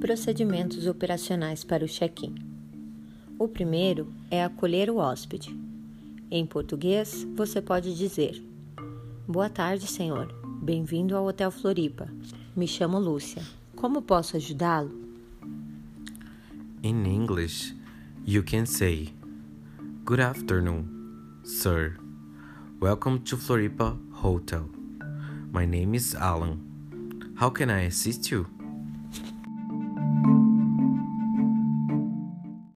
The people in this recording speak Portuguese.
Procedimentos operacionais para o check-in. O primeiro é acolher o hóspede. Em português, você pode dizer: Boa tarde, senhor. Bem-vindo ao Hotel Floripa. Me chamo Lúcia. Como posso ajudá-lo? In English, you can say, Good afternoon, sir. Welcome to Floripa Hotel. My name is Alan. How can I assist you?